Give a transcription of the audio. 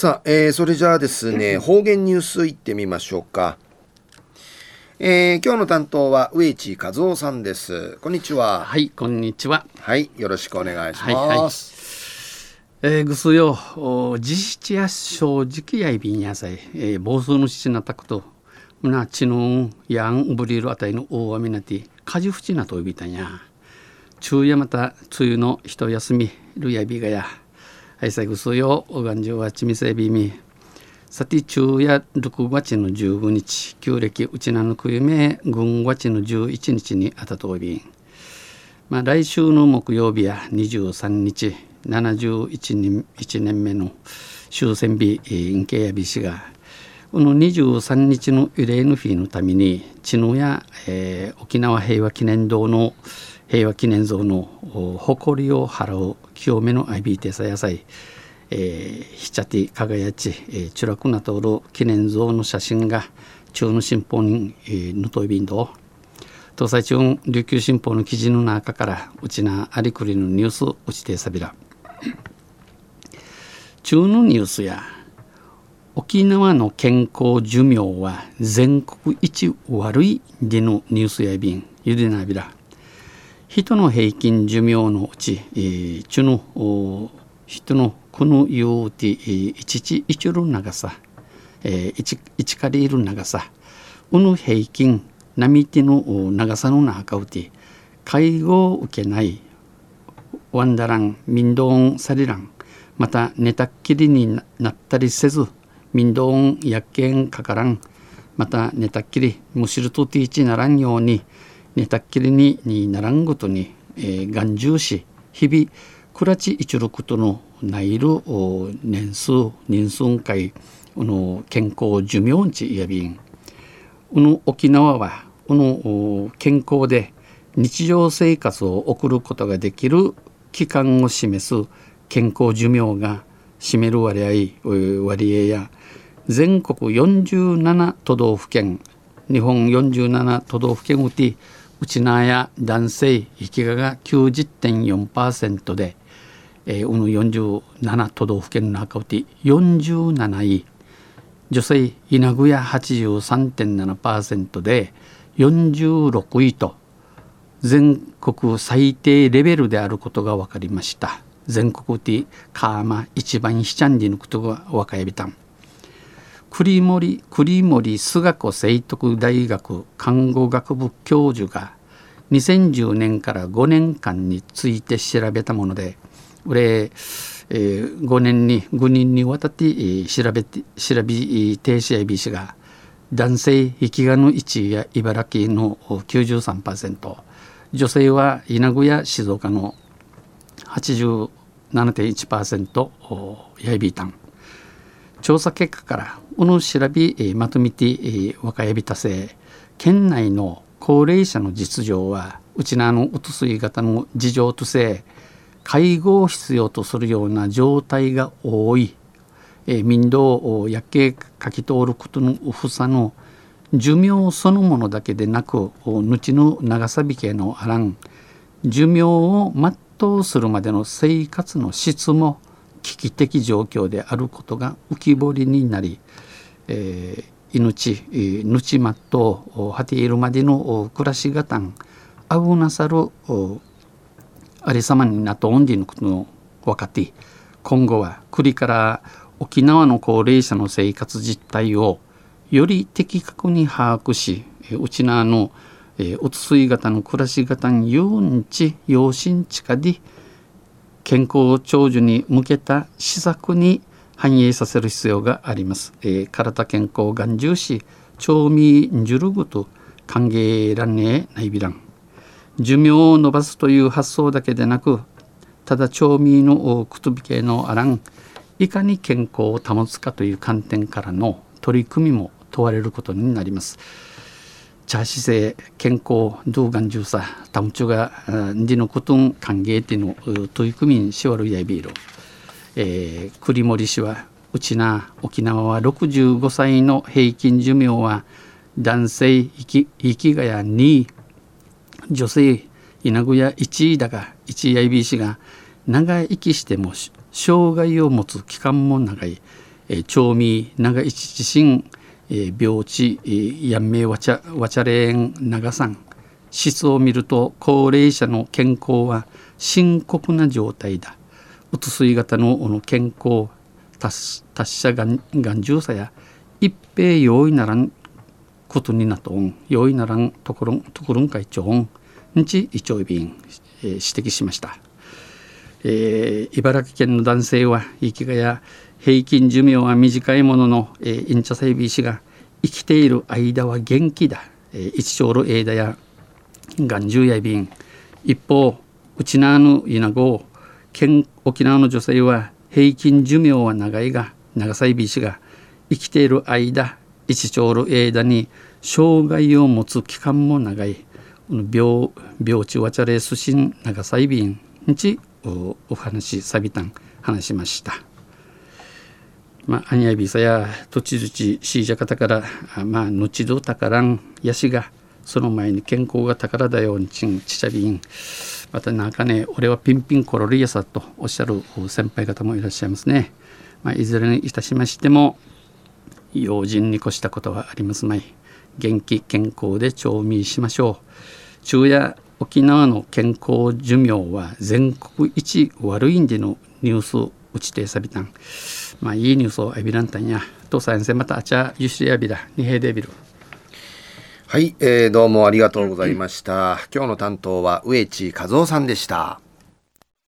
さあ、えー、それじゃあですね、方言ニュースいってみましょうか。えー、今日の担当は植地和夫さんです。こんにちは。はい、こんにちは。はい、よろしくお願いします。はいはい、えー、ぐすよ、実質や正直やいびんやさい、えー、暴走の父なたくと、むなちのやんぶりるあたりの大雨なて、かじふちなといびたんや。昼夜また梅雨の一休みるやびがや。はい、最後すよ、おがんじゅうはちみせびみ。さて昼夜6月の15日旧暦うちなのくゆめ軍月の11日にあたとび、まあ、来週の木曜日や23日71年 ,1 年目の終戦日陰形やびしがこの23日の慰霊の日のために茅野や、えー、沖縄平和記念堂の平和記念像の誇りを払う清めの IB テサ野菜えー、ひちゃて輝ち、えー、チュラクナトル記念像の写真が中の新報に、えー、ぬといびんど。東西中琉球新報の記事の中からうちなありくりのニュースうちてさびら。中のニュースや沖縄の健康寿命は全国一悪いでのニュースやびんゆでなびら。人の平均寿命のうち、えー、中の人のこのようて一ち一る長さ、えー、一かりいる長さうぬ平均波手の長さの中うて介護を受けないワンダラン民道ンサリランまた寝たっきりになったりせず民道ン薬犬かからんまた寝たっきりむしるとていちならんように寝たっきりにならんごとに、えー、眼中し日々クラチ一六とのないる年数人数会の健康寿命値やびん。この沖縄はこの健康で日常生活を送ることができる期間を示す健康寿命が占める割合割合や全国47都道府県日本47都道府県うちうちなや男性生きがが90.4%でえー、うぬ47都道府県の中うち47位。女性稲具屋83.7%で46位と全国最低レベルであることが分かりました。全国でカーマ一番ひちゃんりのことが分かりた。ん栗森栗森菅子聖徳大学看護学部教授が2010年から5年間について調べたもので俺、えー、5年に5人にわたって調べて調べ停止や ABC が男性生きがの1位や茨城の93%女性は稲具や静岡の87.1%やいびいたん。調査結果からこの調べまとめて若やびたせ。県内の高齢者の実情はうちなのうつすい型の事情とせ介護を必要とするような状態が多い、え、民道を夜景書き通ることのふさの寿命そのものだけでなく後の長さびけのあらん。寿命を全うするまでの生活の質も危機的状況であることが浮き彫りになり、えー、命ぬちまっと果ているまでの暮らしがたん危なさるありさまになっとオンディのことの分かって今後は国から沖縄の高齢者の生活実態をより的確に把握しうちなのうつすい型の暮らし方に有んち養親地下で健康長寿に向けた施策に反映させる必要があります。えー、体健康眼重視調味んじゅるぐと歓迎らんねえないびらん。寿命を延ばすという発想だけでなくただ調味のくとび系のあらんいかに健康を保つかという観点からの取り組みも問われることになります。茶姿勢健康動画重さタムチュがディのことん歓迎っていうの取り組みしわるやびる、えー、栗森氏はうちな沖縄は65歳の平均寿命は男性生き生きがや2位女性稲具や1位だが1位 IBC が長生きしても障害を持つ期間も長い、えー、町民長一地震、病地、やんめわちゃわちゃれん長さん。質を見ると高齢者の健康は深刻な状態だ。うつ水型の健康達者眼中さや一平容易ならんことになとん。容易ならんところところん会長ん。日一丁便、えー、指摘しました、えー、茨城県の男性は生きがや平均寿命は短いものの、えー、インチャサイビー氏が生きている間は元気だ、えー、一丁の枝や眼中や便一方うちなぬ稲子沖縄の女性は平均寿命は長いが長さいびしが生きている間一丁の間に障害を持つ期間も長い。病病地わちゃれすしん長さいびんちお話さびたん話しました。まあ、アニヤビサや土地土地シージャカタからまあ後ど宝んやしがその前に健康が宝だよんちんちちゃびん。またなんかね俺はピンピンコロリアさとおっしゃる先輩方もいらっしゃいますね、まあ、いずれにいたしましても用心に越したことはありますまい。元気健康で調味しましょう。昼夜沖縄の健康寿命は全国一悪いんでのニュースを打ちてさびたんまあいいニュースをエビランタンやと先生またあちゃゆしやびらにへでびるはい、えー、どうもありがとうございました。今日の担当は植地和夫さんでした。